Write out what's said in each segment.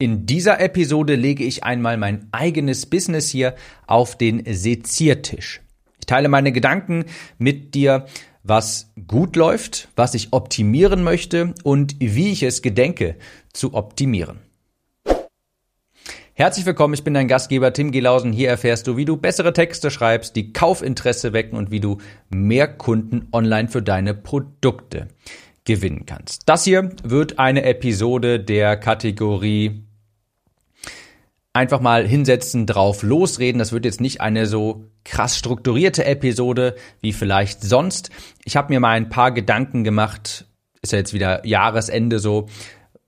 In dieser Episode lege ich einmal mein eigenes Business hier auf den Seziertisch. Ich teile meine Gedanken mit dir, was gut läuft, was ich optimieren möchte und wie ich es gedenke zu optimieren. Herzlich willkommen, ich bin dein Gastgeber Tim Gelausen. Hier erfährst du, wie du bessere Texte schreibst, die Kaufinteresse wecken und wie du mehr Kunden online für deine Produkte gewinnen kannst. Das hier wird eine Episode der Kategorie einfach mal hinsetzen, drauf losreden. Das wird jetzt nicht eine so krass strukturierte Episode wie vielleicht sonst. Ich habe mir mal ein paar Gedanken gemacht, ist ja jetzt wieder Jahresende so,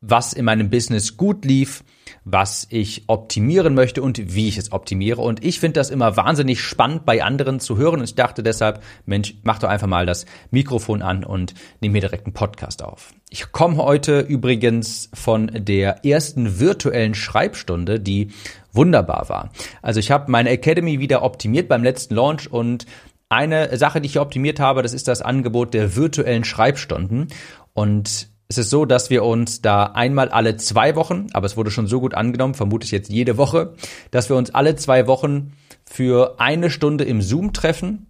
was in meinem Business gut lief, was ich optimieren möchte und wie ich es optimiere. Und ich finde das immer wahnsinnig spannend bei anderen zu hören. Und ich dachte deshalb, Mensch, mach doch einfach mal das Mikrofon an und nehme mir direkt einen Podcast auf. Ich komme heute übrigens von der ersten virtuellen Schreibstunde, die wunderbar war. Also ich habe meine Academy wieder optimiert beim letzten Launch und eine Sache, die ich optimiert habe, das ist das Angebot der virtuellen Schreibstunden. Und es ist so, dass wir uns da einmal alle zwei Wochen, aber es wurde schon so gut angenommen, vermute ich jetzt jede Woche, dass wir uns alle zwei Wochen für eine Stunde im Zoom treffen,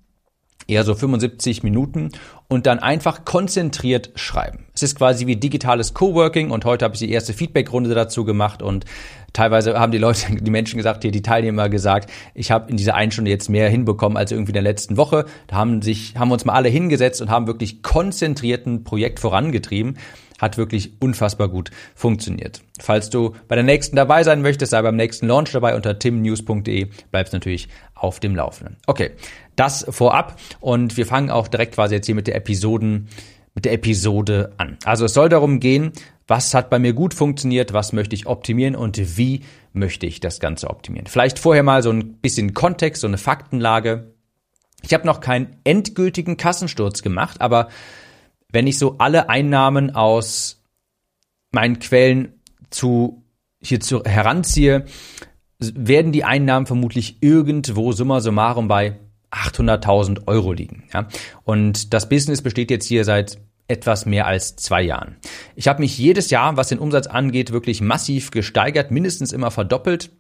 eher so 75 Minuten und dann einfach konzentriert schreiben. Es ist quasi wie digitales Coworking und heute habe ich die erste Feedbackrunde dazu gemacht und teilweise haben die Leute, die Menschen gesagt, hier die Teilnehmer gesagt, ich habe in dieser einen Stunde jetzt mehr hinbekommen als irgendwie in der letzten Woche. Da haben sich haben uns mal alle hingesetzt und haben wirklich konzentriert ein Projekt vorangetrieben hat wirklich unfassbar gut funktioniert. Falls du bei der nächsten dabei sein möchtest, sei beim nächsten Launch dabei unter timnews.de, bleibst natürlich auf dem Laufenden. Okay, das vorab und wir fangen auch direkt quasi jetzt hier mit der Episoden mit der Episode an. Also es soll darum gehen, was hat bei mir gut funktioniert, was möchte ich optimieren und wie möchte ich das Ganze optimieren. Vielleicht vorher mal so ein bisschen Kontext, so eine Faktenlage. Ich habe noch keinen endgültigen Kassensturz gemacht, aber wenn ich so alle Einnahmen aus meinen Quellen zu hierzu heranziehe, werden die Einnahmen vermutlich irgendwo summa summarum bei 800.000 Euro liegen. Ja? Und das Business besteht jetzt hier seit etwas mehr als zwei Jahren. Ich habe mich jedes Jahr, was den Umsatz angeht, wirklich massiv gesteigert, mindestens immer verdoppelt.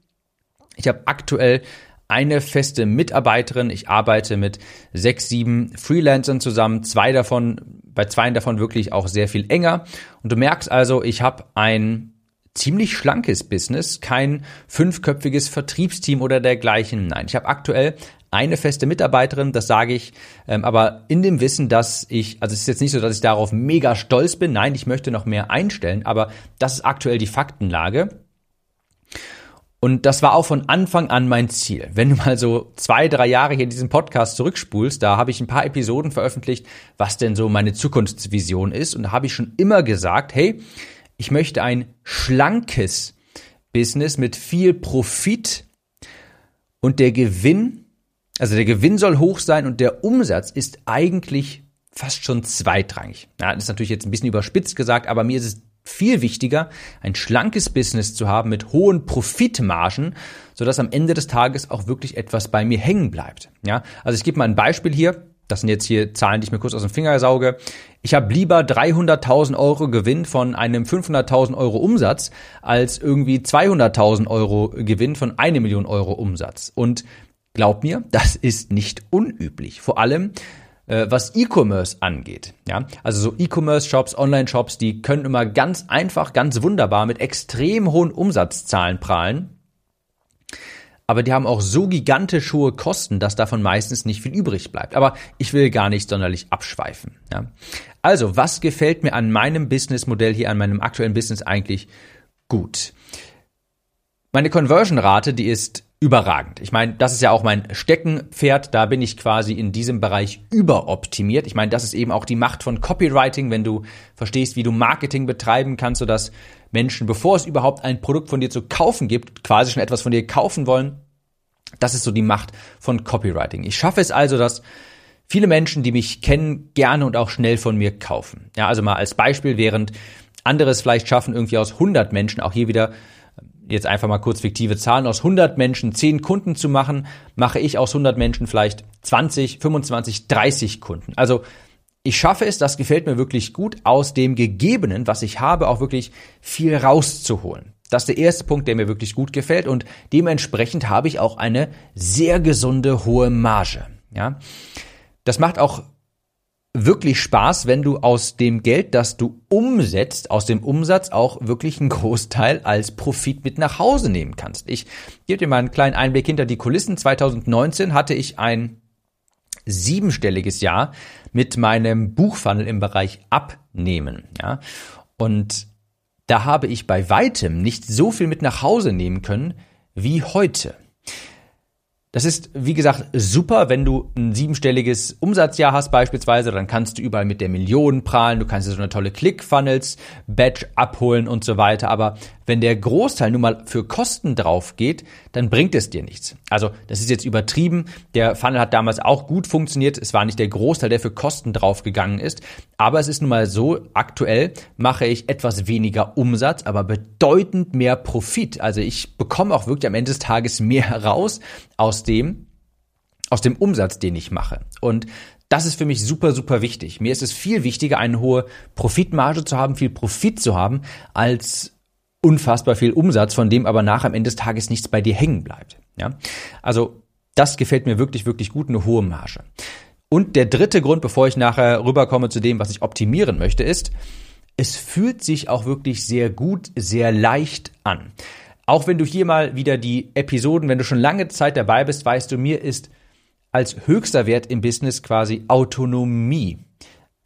Ich habe aktuell eine feste Mitarbeiterin. Ich arbeite mit sechs, sieben Freelancern zusammen. Zwei davon, bei zwei davon wirklich auch sehr viel enger. Und du merkst also, ich habe ein ziemlich schlankes Business, kein fünfköpfiges Vertriebsteam oder dergleichen. Nein, ich habe aktuell eine feste Mitarbeiterin, das sage ich, ähm, aber in dem Wissen, dass ich, also es ist jetzt nicht so, dass ich darauf mega stolz bin, nein, ich möchte noch mehr einstellen, aber das ist aktuell die Faktenlage. Und das war auch von Anfang an mein Ziel. Wenn du mal so zwei, drei Jahre hier diesen Podcast zurückspulst, da habe ich ein paar Episoden veröffentlicht, was denn so meine Zukunftsvision ist. Und da habe ich schon immer gesagt, hey, ich möchte ein schlankes Business mit viel Profit und der Gewinn, also der Gewinn soll hoch sein und der Umsatz ist eigentlich fast schon zweitrangig. Ja, das ist natürlich jetzt ein bisschen überspitzt gesagt, aber mir ist es viel wichtiger, ein schlankes Business zu haben mit hohen Profitmargen, sodass am Ende des Tages auch wirklich etwas bei mir hängen bleibt. Ja, also ich gebe mal ein Beispiel hier. Das sind jetzt hier Zahlen, die ich mir kurz aus dem Finger sauge. Ich habe lieber 300.000 Euro Gewinn von einem 500.000 Euro Umsatz als irgendwie 200.000 Euro Gewinn von eine Million Euro Umsatz. Und glaub mir, das ist nicht unüblich. Vor allem, äh, was E-Commerce angeht. Ja, also so E-Commerce-Shops, Online-Shops, die können immer ganz einfach, ganz wunderbar mit extrem hohen Umsatzzahlen prahlen. Aber die haben auch so gigantisch hohe Kosten, dass davon meistens nicht viel übrig bleibt. Aber ich will gar nicht sonderlich abschweifen. Ja. Also, was gefällt mir an meinem Businessmodell hier, an meinem aktuellen Business eigentlich gut? Meine Conversion-Rate, die ist überragend. Ich meine, das ist ja auch mein Steckenpferd, da bin ich quasi in diesem Bereich überoptimiert. Ich meine, das ist eben auch die Macht von Copywriting, wenn du verstehst, wie du Marketing betreiben kannst, sodass Menschen, bevor es überhaupt ein Produkt von dir zu kaufen gibt, quasi schon etwas von dir kaufen wollen. Das ist so die Macht von Copywriting. Ich schaffe es also, dass viele Menschen, die mich kennen, gerne und auch schnell von mir kaufen. Ja, also mal als Beispiel, während andere es vielleicht schaffen, irgendwie aus 100 Menschen auch hier wieder jetzt einfach mal kurz fiktive Zahlen, aus 100 Menschen 10 Kunden zu machen, mache ich aus 100 Menschen vielleicht 20, 25, 30 Kunden. Also ich schaffe es, das gefällt mir wirklich gut, aus dem Gegebenen, was ich habe, auch wirklich viel rauszuholen. Das ist der erste Punkt, der mir wirklich gut gefällt und dementsprechend habe ich auch eine sehr gesunde hohe Marge. Ja, das macht auch wirklich Spaß, wenn du aus dem Geld, das du umsetzt, aus dem Umsatz auch wirklich einen Großteil als Profit mit nach Hause nehmen kannst. Ich gebe dir mal einen kleinen Einblick hinter die Kulissen. 2019 hatte ich ein siebenstelliges Jahr mit meinem Buchfunnel im Bereich Abnehmen. Ja, und da habe ich bei weitem nicht so viel mit nach Hause nehmen können wie heute. Das ist, wie gesagt, super, wenn du ein siebenstelliges Umsatzjahr hast beispielsweise, dann kannst du überall mit der Million prahlen, du kannst dir so eine tolle Click-Funnels, Badge abholen und so weiter. Aber wenn der Großteil nun mal für Kosten drauf geht, dann bringt es dir nichts. Also, das ist jetzt übertrieben. Der Funnel hat damals auch gut funktioniert. Es war nicht der Großteil, der für Kosten draufgegangen ist. Aber es ist nun mal so, aktuell mache ich etwas weniger Umsatz, aber bedeutend mehr Profit. Also ich bekomme auch wirklich am Ende des Tages mehr heraus aus dem, aus dem Umsatz, den ich mache. Und das ist für mich super, super wichtig. Mir ist es viel wichtiger, eine hohe Profitmarge zu haben, viel Profit zu haben, als unfassbar viel Umsatz, von dem aber nach am Ende des Tages nichts bei dir hängen bleibt. Ja? Also das gefällt mir wirklich, wirklich gut, eine hohe Marge. Und der dritte Grund, bevor ich nachher rüberkomme zu dem, was ich optimieren möchte, ist, es fühlt sich auch wirklich sehr gut, sehr leicht an. Auch wenn du hier mal wieder die Episoden, wenn du schon lange Zeit dabei bist, weißt du, mir ist als höchster Wert im Business quasi Autonomie.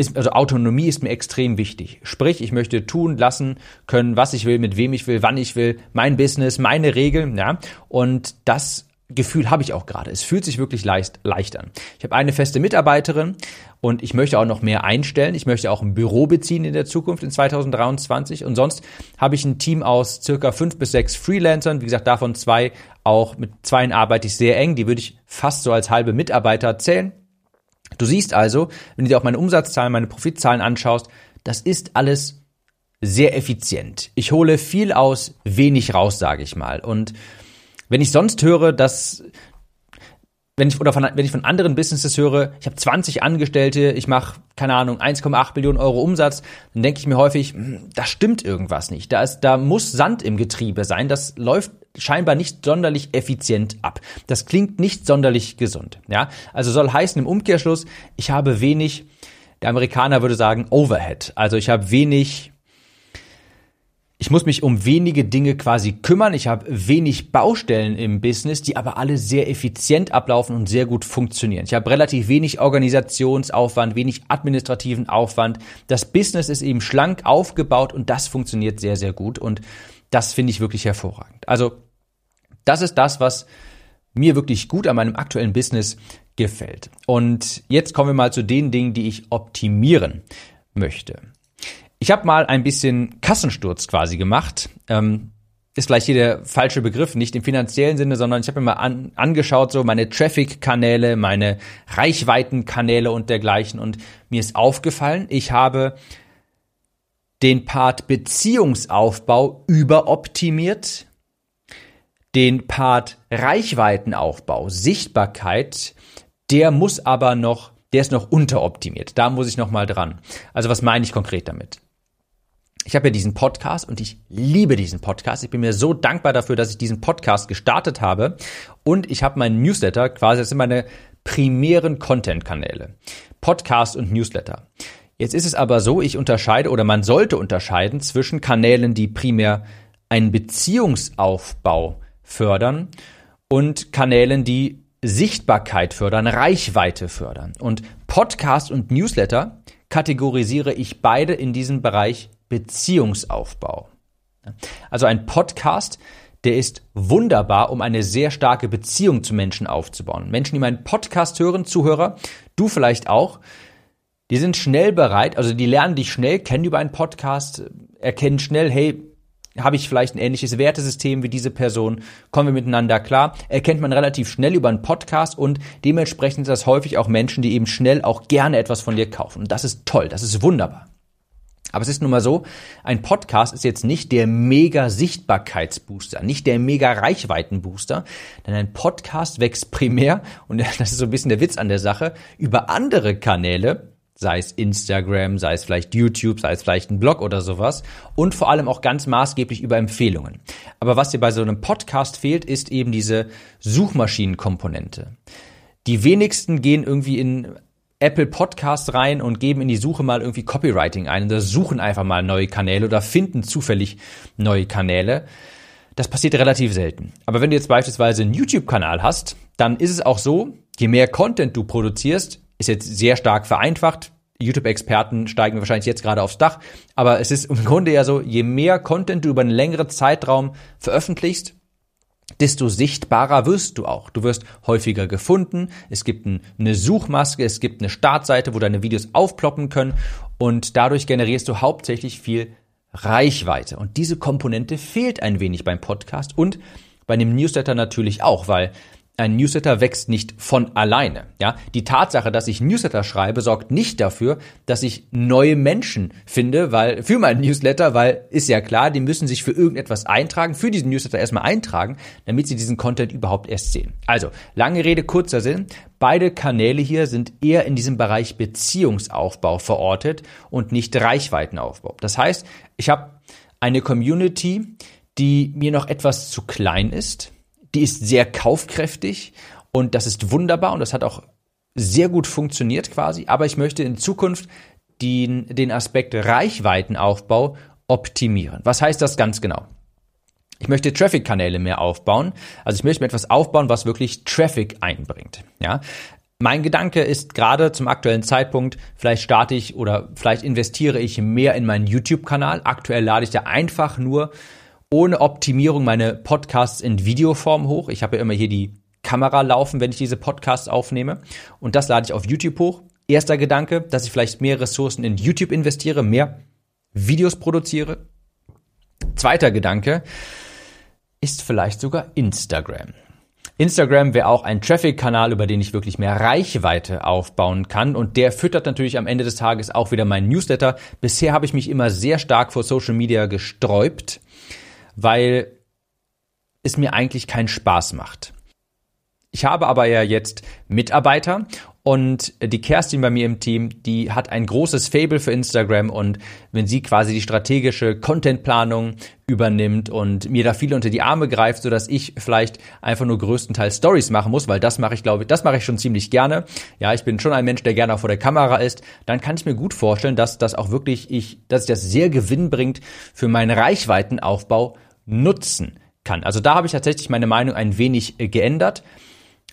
Ist, also Autonomie ist mir extrem wichtig. Sprich, ich möchte tun, lassen können, was ich will, mit wem ich will, wann ich will, mein Business, meine Regeln, ja. Und das Gefühl habe ich auch gerade. Es fühlt sich wirklich leicht, leicht an. Ich habe eine feste Mitarbeiterin und ich möchte auch noch mehr einstellen. Ich möchte auch ein Büro beziehen in der Zukunft in 2023 und sonst habe ich ein Team aus circa fünf bis sechs Freelancern. Wie gesagt, davon zwei auch mit zweien arbeite ich sehr eng. Die würde ich fast so als halbe Mitarbeiter zählen. Du siehst also, wenn du dir auch meine Umsatzzahlen, meine Profitzahlen anschaust, das ist alles sehr effizient. Ich hole viel aus wenig raus, sage ich mal. Und wenn ich sonst höre, dass wenn ich oder von, wenn ich von anderen Businesses höre, ich habe 20 Angestellte, ich mache keine Ahnung 1,8 Millionen Euro Umsatz, dann denke ich mir häufig, hm, da stimmt irgendwas nicht. Da ist, da muss Sand im Getriebe sein. Das läuft scheinbar nicht sonderlich effizient ab. Das klingt nicht sonderlich gesund. Ja, also soll heißen im Umkehrschluss, ich habe wenig. Der Amerikaner würde sagen Overhead. Also ich habe wenig ich muss mich um wenige Dinge quasi kümmern. Ich habe wenig Baustellen im Business, die aber alle sehr effizient ablaufen und sehr gut funktionieren. Ich habe relativ wenig Organisationsaufwand, wenig administrativen Aufwand. Das Business ist eben schlank aufgebaut und das funktioniert sehr, sehr gut. Und das finde ich wirklich hervorragend. Also das ist das, was mir wirklich gut an meinem aktuellen Business gefällt. Und jetzt kommen wir mal zu den Dingen, die ich optimieren möchte. Ich habe mal ein bisschen Kassensturz quasi gemacht. Ähm, ist vielleicht hier der falsche Begriff, nicht im finanziellen Sinne, sondern ich habe mir mal an, angeschaut, so meine Traffic-Kanäle, meine Reichweitenkanäle und dergleichen. Und mir ist aufgefallen, ich habe den Part Beziehungsaufbau überoptimiert, den Part Reichweitenaufbau, Sichtbarkeit, der muss aber noch, der ist noch unteroptimiert. Da muss ich noch mal dran. Also was meine ich konkret damit? ich habe ja diesen Podcast und ich liebe diesen Podcast. Ich bin mir so dankbar dafür, dass ich diesen Podcast gestartet habe. Und ich habe meinen Newsletter, quasi das sind meine primären Content-Kanäle. Podcast und Newsletter. Jetzt ist es aber so, ich unterscheide oder man sollte unterscheiden zwischen Kanälen, die primär einen Beziehungsaufbau fördern und Kanälen, die Sichtbarkeit fördern, Reichweite fördern. Und Podcast und Newsletter kategorisiere ich beide in diesem Bereich Beziehungsaufbau. Also ein Podcast, der ist wunderbar, um eine sehr starke Beziehung zu Menschen aufzubauen. Menschen, die meinen Podcast hören, Zuhörer, du vielleicht auch, die sind schnell bereit, also die lernen dich schnell kennen über einen Podcast, erkennen schnell, hey, habe ich vielleicht ein ähnliches Wertesystem wie diese Person, kommen wir miteinander klar, erkennt man relativ schnell über einen Podcast und dementsprechend sind das häufig auch Menschen, die eben schnell auch gerne etwas von dir kaufen. Und das ist toll, das ist wunderbar. Aber es ist nun mal so, ein Podcast ist jetzt nicht der mega Sichtbarkeitsbooster, nicht der mega Reichweitenbooster, denn ein Podcast wächst primär, und das ist so ein bisschen der Witz an der Sache, über andere Kanäle, sei es Instagram, sei es vielleicht YouTube, sei es vielleicht ein Blog oder sowas und vor allem auch ganz maßgeblich über Empfehlungen. Aber was dir bei so einem Podcast fehlt, ist eben diese Suchmaschinenkomponente. Die wenigsten gehen irgendwie in Apple Podcast rein und geben in die Suche mal irgendwie Copywriting ein oder suchen einfach mal neue Kanäle oder finden zufällig neue Kanäle. Das passiert relativ selten. Aber wenn du jetzt beispielsweise einen YouTube-Kanal hast, dann ist es auch so, je mehr Content du produzierst, ist jetzt sehr stark vereinfacht. YouTube-Experten steigen wahrscheinlich jetzt gerade aufs Dach. Aber es ist im Grunde ja so, je mehr Content du über einen längeren Zeitraum veröffentlichst, desto sichtbarer wirst du auch. Du wirst häufiger gefunden. Es gibt eine Suchmaske, es gibt eine Startseite, wo deine Videos aufploppen können und dadurch generierst du hauptsächlich viel Reichweite. Und diese Komponente fehlt ein wenig beim Podcast und bei einem Newsletter natürlich auch, weil ein Newsletter wächst nicht von alleine. Ja, die Tatsache, dass ich Newsletter schreibe, sorgt nicht dafür, dass ich neue Menschen finde, weil für meinen Newsletter, weil ist ja klar, die müssen sich für irgendetwas eintragen, für diesen Newsletter erstmal eintragen, damit sie diesen Content überhaupt erst sehen. Also lange Rede kurzer Sinn. Beide Kanäle hier sind eher in diesem Bereich Beziehungsaufbau verortet und nicht Reichweitenaufbau. Das heißt, ich habe eine Community, die mir noch etwas zu klein ist die ist sehr kaufkräftig und das ist wunderbar und das hat auch sehr gut funktioniert quasi. Aber ich möchte in Zukunft den, den Aspekt Reichweitenaufbau optimieren. Was heißt das ganz genau? Ich möchte Traffic-Kanäle mehr aufbauen. Also ich möchte mir etwas aufbauen, was wirklich Traffic einbringt. Ja, mein Gedanke ist gerade zum aktuellen Zeitpunkt, vielleicht starte ich oder vielleicht investiere ich mehr in meinen YouTube-Kanal. Aktuell lade ich da einfach nur ohne Optimierung meine Podcasts in Videoform hoch. Ich habe ja immer hier die Kamera laufen, wenn ich diese Podcasts aufnehme. Und das lade ich auf YouTube hoch. Erster Gedanke, dass ich vielleicht mehr Ressourcen in YouTube investiere, mehr Videos produziere. Zweiter Gedanke ist vielleicht sogar Instagram. Instagram wäre auch ein Traffic-Kanal, über den ich wirklich mehr Reichweite aufbauen kann. Und der füttert natürlich am Ende des Tages auch wieder meinen Newsletter. Bisher habe ich mich immer sehr stark vor Social Media gesträubt weil es mir eigentlich keinen Spaß macht. Ich habe aber ja jetzt Mitarbeiter und die Kerstin bei mir im Team, die hat ein großes Fable für Instagram und wenn sie quasi die strategische Contentplanung übernimmt und mir da viel unter die Arme greift, so dass ich vielleicht einfach nur größtenteils Stories machen muss, weil das mache ich glaube ich, das mache ich schon ziemlich gerne. Ja, ich bin schon ein Mensch, der gerne auch vor der Kamera ist. Dann kann ich mir gut vorstellen, dass das auch wirklich ich, dass das sehr Gewinn bringt für meinen Reichweitenaufbau nutzen kann. Also da habe ich tatsächlich meine Meinung ein wenig äh, geändert.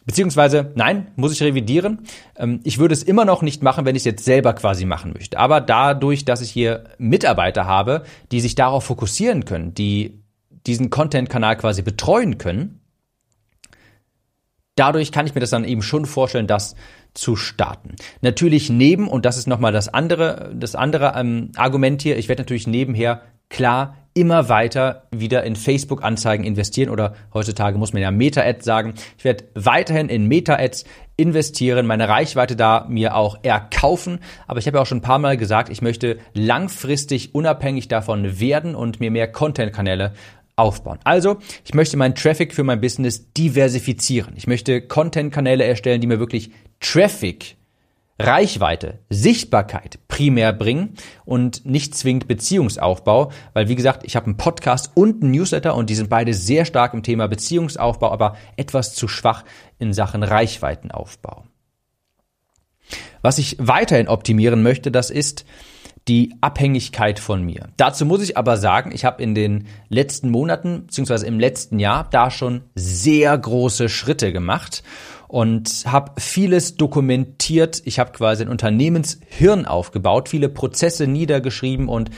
Beziehungsweise, nein, muss ich revidieren. Ähm, ich würde es immer noch nicht machen, wenn ich es jetzt selber quasi machen möchte. Aber dadurch, dass ich hier Mitarbeiter habe, die sich darauf fokussieren können, die diesen Content-Kanal quasi betreuen können, dadurch kann ich mir das dann eben schon vorstellen, das zu starten. Natürlich neben, und das ist nochmal das andere, das andere ähm, Argument hier, ich werde natürlich nebenher klar immer weiter wieder in Facebook-Anzeigen investieren oder heutzutage muss man ja Meta-Ads sagen. Ich werde weiterhin in Meta-Ads investieren, meine Reichweite da mir auch erkaufen. Aber ich habe ja auch schon ein paar Mal gesagt, ich möchte langfristig unabhängig davon werden und mir mehr Content-Kanäle aufbauen. Also, ich möchte meinen Traffic für mein Business diversifizieren. Ich möchte Content-Kanäle erstellen, die mir wirklich Traffic Reichweite, Sichtbarkeit primär bringen und nicht zwingend Beziehungsaufbau, weil wie gesagt, ich habe einen Podcast und einen Newsletter und die sind beide sehr stark im Thema Beziehungsaufbau, aber etwas zu schwach in Sachen Reichweitenaufbau. Was ich weiterhin optimieren möchte, das ist die Abhängigkeit von mir. Dazu muss ich aber sagen, ich habe in den letzten Monaten beziehungsweise im letzten Jahr da schon sehr große Schritte gemacht und habe vieles dokumentiert. Ich habe quasi ein Unternehmenshirn aufgebaut, viele Prozesse niedergeschrieben und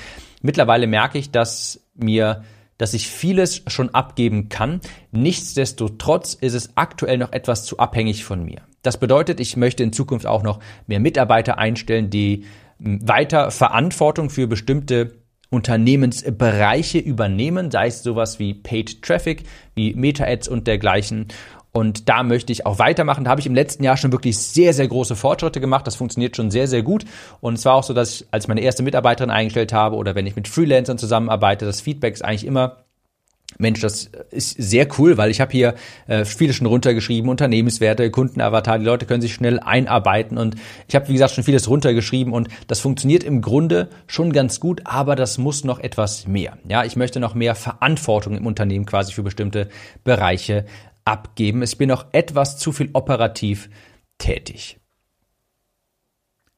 mittlerweile merke ich, dass mir dass ich vieles schon abgeben kann. Nichtsdestotrotz ist es aktuell noch etwas zu abhängig von mir. Das bedeutet, ich möchte in Zukunft auch noch mehr Mitarbeiter einstellen, die weiter Verantwortung für bestimmte Unternehmensbereiche übernehmen, sei es sowas wie Paid Traffic, wie Meta-Ads und dergleichen. Und da möchte ich auch weitermachen. Da habe ich im letzten Jahr schon wirklich sehr, sehr große Fortschritte gemacht. Das funktioniert schon sehr, sehr gut. Und es war auch so, dass ich, als ich meine erste Mitarbeiterin eingestellt habe oder wenn ich mit Freelancern zusammenarbeite, das Feedback ist eigentlich immer Mensch, das ist sehr cool, weil ich habe hier äh, viele schon runtergeschrieben, Unternehmenswerte, Kundenavatar, die Leute können sich schnell einarbeiten und ich habe, wie gesagt, schon vieles runtergeschrieben und das funktioniert im Grunde schon ganz gut, aber das muss noch etwas mehr. Ja, ich möchte noch mehr Verantwortung im Unternehmen quasi für bestimmte Bereiche abgeben. Ich bin noch etwas zu viel operativ tätig.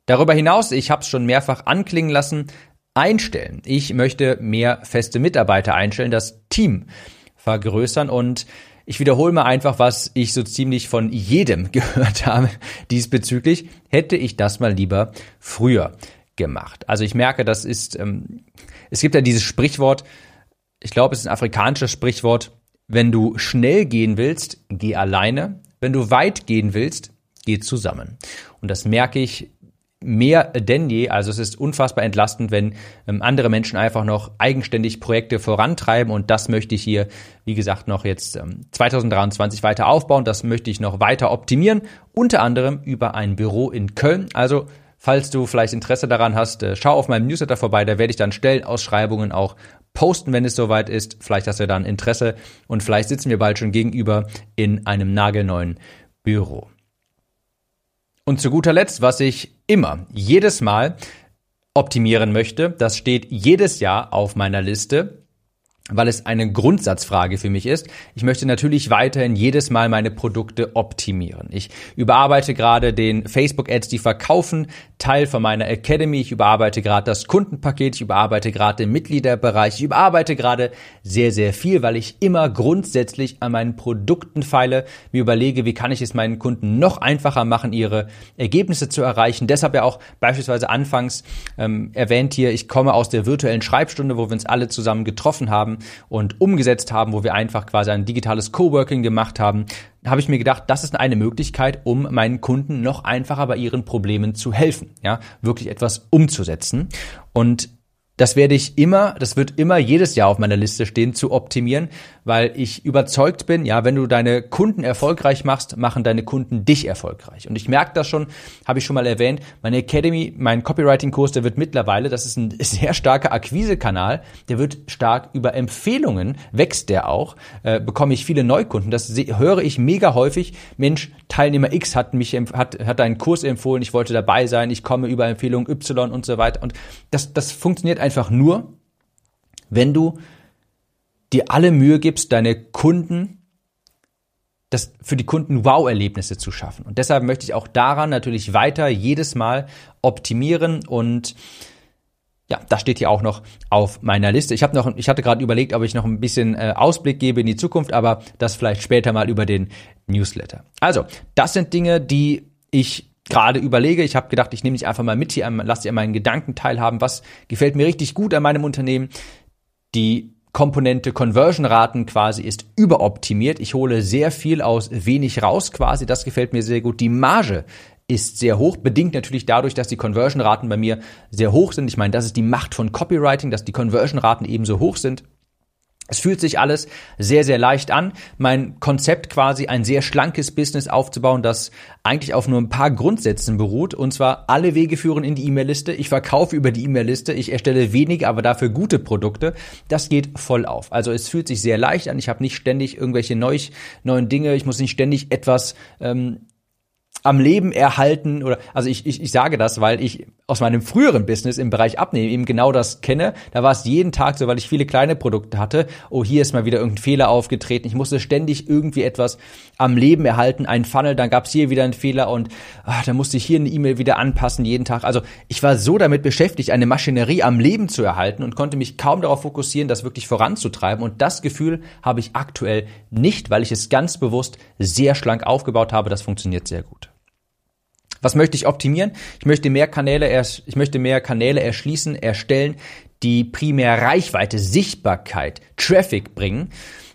Darüber hinaus, ich habe es schon mehrfach anklingen lassen, einstellen. Ich möchte mehr feste Mitarbeiter einstellen, das Team vergrößern und ich wiederhole mal einfach, was ich so ziemlich von jedem gehört habe diesbezüglich. Hätte ich das mal lieber früher gemacht. Also ich merke, das ist, ähm, es gibt ja dieses Sprichwort, ich glaube, es ist ein afrikanisches Sprichwort, wenn du schnell gehen willst, geh alleine. Wenn du weit gehen willst, geh zusammen. Und das merke ich mehr denn je. Also es ist unfassbar entlastend, wenn ähm, andere Menschen einfach noch eigenständig Projekte vorantreiben und das möchte ich hier, wie gesagt, noch jetzt ähm, 2023 weiter aufbauen. Das möchte ich noch weiter optimieren, unter anderem über ein Büro in Köln. Also falls du vielleicht Interesse daran hast, äh, schau auf meinem Newsletter vorbei, da werde ich dann Stellenausschreibungen auch posten, wenn es soweit ist. Vielleicht hast du dann Interesse und vielleicht sitzen wir bald schon gegenüber in einem nagelneuen Büro. Und zu guter Letzt, was ich immer, jedes Mal optimieren möchte, das steht jedes Jahr auf meiner Liste, weil es eine Grundsatzfrage für mich ist. Ich möchte natürlich weiterhin jedes Mal meine Produkte optimieren. Ich überarbeite gerade den Facebook Ads, die verkaufen, Teil von meiner Academy. Ich überarbeite gerade das Kundenpaket, ich überarbeite gerade den Mitgliederbereich, ich überarbeite gerade sehr, sehr viel, weil ich immer grundsätzlich an meinen Produkten feile, mir überlege, wie kann ich es meinen Kunden noch einfacher machen, ihre Ergebnisse zu erreichen. Deshalb ja auch beispielsweise anfangs ähm, erwähnt hier, ich komme aus der virtuellen Schreibstunde, wo wir uns alle zusammen getroffen haben und umgesetzt haben, wo wir einfach quasi ein digitales Coworking gemacht haben, habe ich mir gedacht, das ist eine Möglichkeit, um meinen Kunden noch einfacher bei ihren Problemen zu helfen, ja, wirklich etwas umzusetzen. Und das werde ich immer, das wird immer jedes Jahr auf meiner Liste stehen, zu optimieren, weil ich überzeugt bin, ja, wenn du deine Kunden erfolgreich machst, machen deine Kunden dich erfolgreich. Und ich merke das schon, habe ich schon mal erwähnt, meine Academy, mein Copywriting-Kurs, der wird mittlerweile, das ist ein sehr starker Akquisekanal, der wird stark über Empfehlungen, wächst der auch, äh, bekomme ich viele Neukunden. Das höre ich mega häufig. Mensch, Teilnehmer X hat mich, hat, hat einen Kurs empfohlen, ich wollte dabei sein, ich komme über Empfehlung Y und so weiter. Und das, das funktioniert einfach nur, wenn du dir alle Mühe gibst, deine Kunden das für die Kunden Wow-Erlebnisse zu schaffen. Und deshalb möchte ich auch daran natürlich weiter jedes Mal optimieren und ja, das steht hier auch noch auf meiner Liste. Ich habe noch, ich hatte gerade überlegt, ob ich noch ein bisschen äh, Ausblick gebe in die Zukunft, aber das vielleicht später mal über den Newsletter. Also, das sind Dinge, die ich gerade überlege. Ich habe gedacht, ich nehme dich einfach mal mit hier, lass dir meinen Gedanken teilhaben. Was gefällt mir richtig gut an meinem Unternehmen? Die Komponente Conversion-Raten quasi ist überoptimiert. Ich hole sehr viel aus wenig raus quasi. Das gefällt mir sehr gut. Die Marge ist sehr hoch, bedingt natürlich dadurch, dass die Conversion-Raten bei mir sehr hoch sind. Ich meine, das ist die Macht von Copywriting, dass die Conversion-Raten ebenso hoch sind. Es fühlt sich alles sehr, sehr leicht an. Mein Konzept quasi ein sehr schlankes Business aufzubauen, das eigentlich auf nur ein paar Grundsätzen beruht. Und zwar alle Wege führen in die E-Mail-Liste. Ich verkaufe über die E-Mail-Liste. Ich erstelle wenig, aber dafür gute Produkte. Das geht voll auf. Also es fühlt sich sehr leicht an. Ich habe nicht ständig irgendwelche neu, neuen Dinge. Ich muss nicht ständig etwas ähm, am Leben erhalten oder also ich, ich, ich sage das, weil ich aus meinem früheren Business im Bereich Abnehmen eben genau das kenne. Da war es jeden Tag so, weil ich viele kleine Produkte hatte. Oh, hier ist mal wieder irgendein Fehler aufgetreten. Ich musste ständig irgendwie etwas am Leben erhalten, ein Funnel, dann gab es hier wieder einen Fehler und ach, dann musste ich hier eine E-Mail wieder anpassen jeden Tag. Also ich war so damit beschäftigt, eine Maschinerie am Leben zu erhalten und konnte mich kaum darauf fokussieren, das wirklich voranzutreiben. Und das Gefühl habe ich aktuell nicht, weil ich es ganz bewusst sehr schlank aufgebaut habe. Das funktioniert sehr gut. Was möchte ich optimieren? Ich möchte mehr Kanäle, ich möchte mehr Kanäle erschließen, erstellen, die primär Reichweite, Sichtbarkeit, Traffic bringen.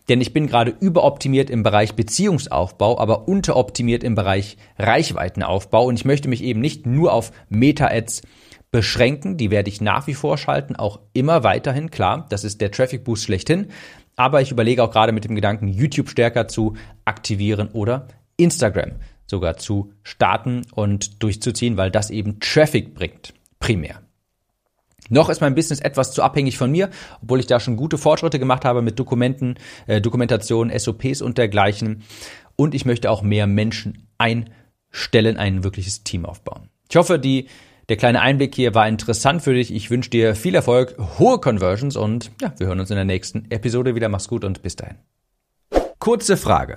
Denn ich bin gerade überoptimiert im Bereich Beziehungsaufbau, aber unteroptimiert im Bereich Reichweitenaufbau. Und ich möchte mich eben nicht nur auf Meta-Ads beschränken. Die werde ich nach wie vor schalten, auch immer weiterhin. Klar, das ist der Traffic Boost schlechthin. Aber ich überlege auch gerade mit dem Gedanken, YouTube stärker zu aktivieren oder Instagram sogar zu starten und durchzuziehen, weil das eben Traffic bringt, primär. Noch ist mein Business etwas zu abhängig von mir, obwohl ich da schon gute Fortschritte gemacht habe mit Dokumenten, äh, Dokumentation, SOPs und dergleichen. Und ich möchte auch mehr Menschen einstellen, ein wirkliches Team aufbauen. Ich hoffe, die, der kleine Einblick hier war interessant für dich. Ich wünsche dir viel Erfolg, hohe Conversions und ja, wir hören uns in der nächsten Episode wieder. Mach's gut und bis dahin. Kurze Frage.